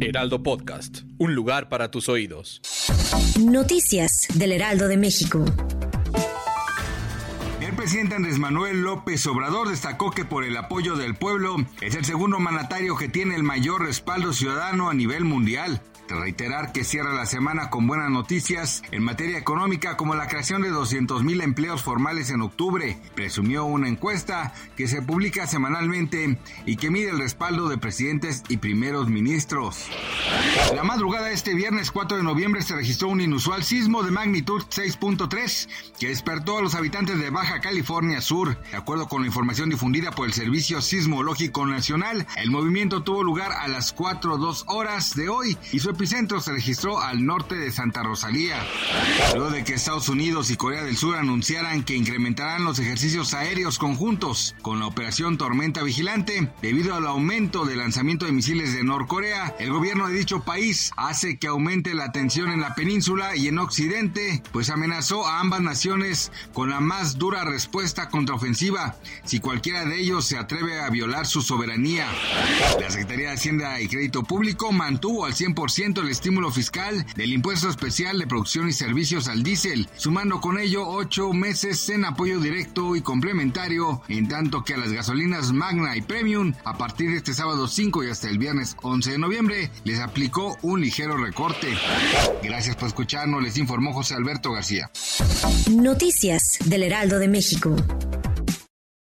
Heraldo Podcast. Un lugar para tus oídos. Noticias del Heraldo de México. El presidente Andrés Manuel López Obrador destacó que por el apoyo del pueblo es el segundo mandatario que tiene el mayor respaldo ciudadano a nivel mundial reiterar que cierra la semana con buenas noticias en materia económica como la creación de 200 mil empleos formales en octubre. Presumió una encuesta que se publica semanalmente y que mide el respaldo de presidentes y primeros ministros. La madrugada de este viernes 4 de noviembre se registró un inusual sismo de magnitud 6.3 que despertó a los habitantes de Baja California Sur. De acuerdo con la información difundida por el Servicio Sismológico Nacional, el movimiento tuvo lugar a las 4.02 horas de hoy y su epicentro se registró al norte de Santa Rosalía. Luego de que Estados Unidos y Corea del Sur anunciaran que incrementarán los ejercicios aéreos conjuntos con la operación Tormenta Vigilante, debido al aumento del lanzamiento de misiles de Norcorea, el gobierno de dicho país hace que aumente la tensión en la península y en Occidente, pues amenazó a ambas naciones con la más dura respuesta contraofensiva si cualquiera de ellos se atreve a violar su soberanía. La Secretaría de Hacienda y Crédito Público mantuvo al 100% el estímulo fiscal del impuesto especial de producción y servicios al diésel, sumando con ello ocho meses en apoyo directo y complementario, en tanto que a las gasolinas Magna y Premium, a partir de este sábado 5 y hasta el viernes 11 de noviembre, les aplicó un ligero recorte. Gracias por escucharnos, les informó José Alberto García. Noticias del Heraldo de México.